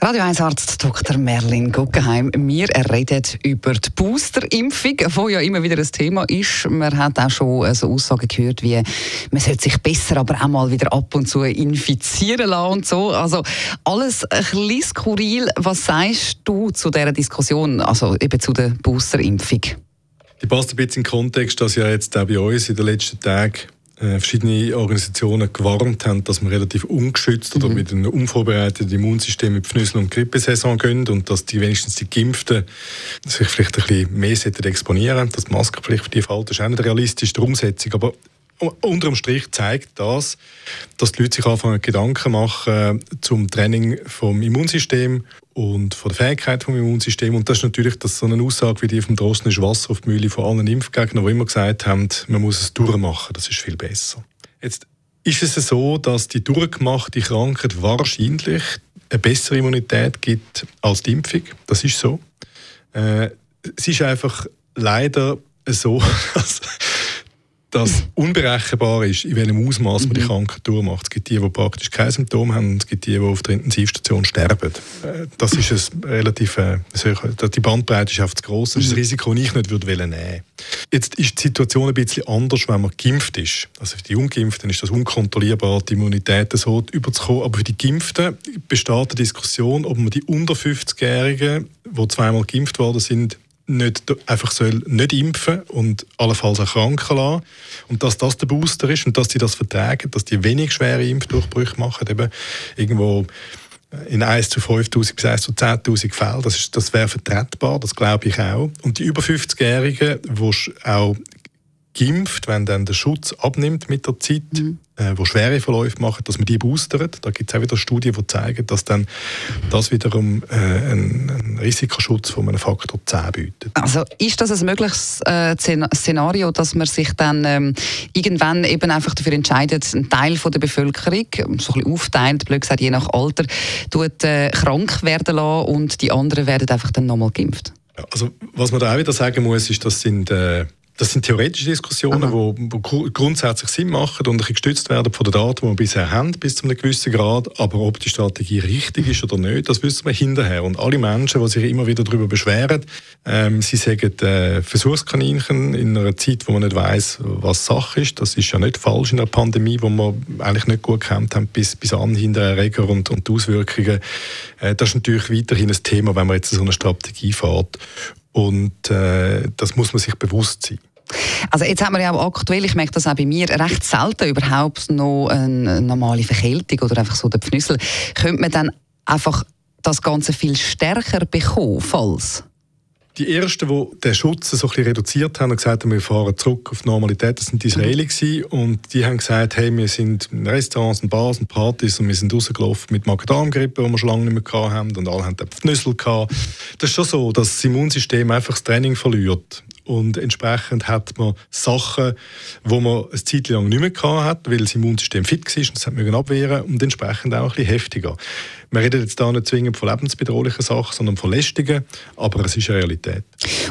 Radio 1 Arzt Dr. Merlin Guggenheim. Wir reden über die Boosterimpfung, die ja immer wieder ein Thema ist. Man hat auch schon so Aussagen gehört, wie man sollte sich besser, aber auch mal wieder ab und zu infizieren lassen und so. Also alles ein bisschen skurril. Was sagst du zu dieser Diskussion, also eben zu der Boosterimpfung? Die passt ein bisschen in den Kontext, dass ja jetzt auch bei uns in den letzten Tagen äh, verschiedene Organisationen gewarnt haben, dass wir relativ ungeschützt mhm. oder mit einem unvorbereiteten Immunsystem die Pfnüssel- und Grippesaison gehen und dass die wenigstens die Geimpften sich vielleicht ein bisschen mehr exponieren Dass die Maskenpflicht für die fällt, ist auch nicht realistisch, die Umsetzung. Aber unterm Strich zeigt das, dass die Leute sich anfangen Gedanken machen zum Training vom Immunsystem und von der Fähigkeit vom Immunsystem. Und das ist natürlich dass so eine Aussage wie die vom Drosten ist Wasser auf die Mühle von allen Impfgegnern, die immer gesagt haben, man muss es durchmachen, das ist viel besser. Jetzt ist es so, dass die durchgemachte Krankheit wahrscheinlich eine bessere Immunität gibt als die Impfung. Das ist so. Äh, es ist einfach leider so, dass dass unberechenbar ist, in welchem Ausmaß man die mhm. Krankheit durchmacht. Es gibt die, die praktisch keine Symptome haben, und es gibt die, die auf der Intensivstation sterben. Äh, das ist ein relativ, äh, die Bandbreite ist einfach zu gross. Das ist ein mhm. Risiko, das ich nicht würde nehmen würde. Jetzt ist die Situation ein bisschen anders, wenn man geimpft ist. Also für die Ungeimpften ist das unkontrollierbar, die Immunität so überzukommen. Aber für die Geimpften besteht eine Diskussion, ob man die unter 50-Jährigen, die zweimal geimpft worden sind, nicht einfach soll nicht impfen und allenfalls auch kranken lassen. Und dass das der Booster ist und dass die das vertragen, dass die wenig schwere Impfdurchbrüche machen, eben irgendwo in 1 zu 5'000 bis 1 zu 10'000 Fällen, das, das wäre vertretbar, das glaube ich auch. Und die über 50-Jährigen, die auch geimpft, wenn dann der Schutz abnimmt mit der Zeit, mhm. äh, wo schwere Verläufe machen, dass man die boostert. Da gibt es auch wieder Studien, die zeigen, dass dann das wiederum äh, einen, einen, Risikoschutz von einem Faktor 10 bietet. Also ist das ein mögliches äh, Szenario, dass man sich dann ähm, irgendwann eben einfach dafür entscheidet, einen Teil von der Bevölkerung, so ein bisschen aufteilt, blöd gesagt, je nach Alter, tut, äh, krank werden lassen und die anderen werden einfach dann nochmal geimpft? Also was man da auch wieder sagen muss, ist, das sind äh, das sind theoretische Diskussionen, die grundsätzlich Sinn machen und gestützt werden von den Daten, die wir bisher haben, bis zu einem gewissen Grad. Aber ob die Strategie richtig ist oder nicht, das wissen wir hinterher. Und alle Menschen, die sich immer wieder darüber beschweren, ähm, sie sagen äh, Versuchskaninchen in einer Zeit, wo man nicht weiß, was Sache ist. Das ist ja nicht falsch in einer Pandemie, wo wir eigentlich nicht gut gekämpft haben, bis, bis an hinter Erreger und, und die Auswirkungen. Äh, das ist natürlich weiterhin ein Thema, wenn man jetzt so eine Strategie fährt. Und äh, das muss man sich bewusst sein. Also jetzt haben wir ja auch aktuell, ich merke das auch bei mir, recht selten überhaupt noch eine normale Verkältung oder einfach so der Pfnüssel. Könnte man dann einfach das Ganze viel stärker bekommen, falls? Die ersten, die den Schutz so ein bisschen reduziert haben, haben gesagt, wir fahren zurück auf die Normalität, das sind die Israelis mhm. und die haben gesagt, hey, wir sind in Restaurants und Bars und Partys und wir sind rausgelaufen mit Magen-Darm-Grippe, die wir schon lange nicht mehr hatten und alle haben den Pfnüssel gehabt. Das ist schon so, dass das Immunsystem einfach das Training verliert und entsprechend hat man Sachen, wo man eine Zeit lang nicht mehr gehabt hat, weil das Immunsystem fit war und das hat man abwehren und entsprechend auch ein bisschen heftiger. Wir reden jetzt da nicht zwingend von lebensbedrohlichen Sachen, sondern von lästigen, aber es ist eine Realität.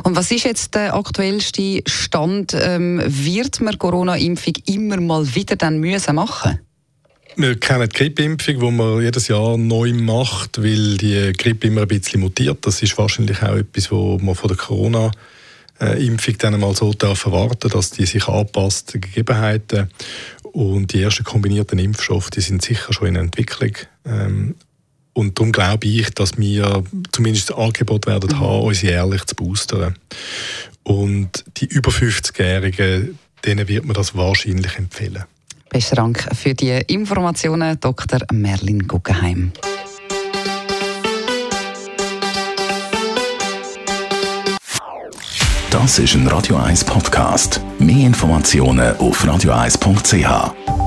Und was ist jetzt der aktuellste Stand? Ähm, wird man Corona-Impfung immer mal wieder dann müssen machen? Wir kennen die Grippeimpfung, die man jedes Jahr neu macht, weil die Grippe immer ein bisschen mutiert. Das ist wahrscheinlich auch etwas, was man von der Corona Impfung dann mal so darf erwarten, dass die sich anpasst den Gegebenheiten und die ersten kombinierten Impfstoffe, die sind sicher schon in Entwicklung. Ähm, und darum glaube ich, dass wir zumindest das Angebot werden mhm. haben, uns jährlich zu boostern. Und die über 50-Jährigen, denen wird man das wahrscheinlich empfehlen. Besten Dank für die Informationen, Dr. Merlin Guggenheim. Das ist ein Radio 1 Podcast. Mehr Informationen auf radio1.ch.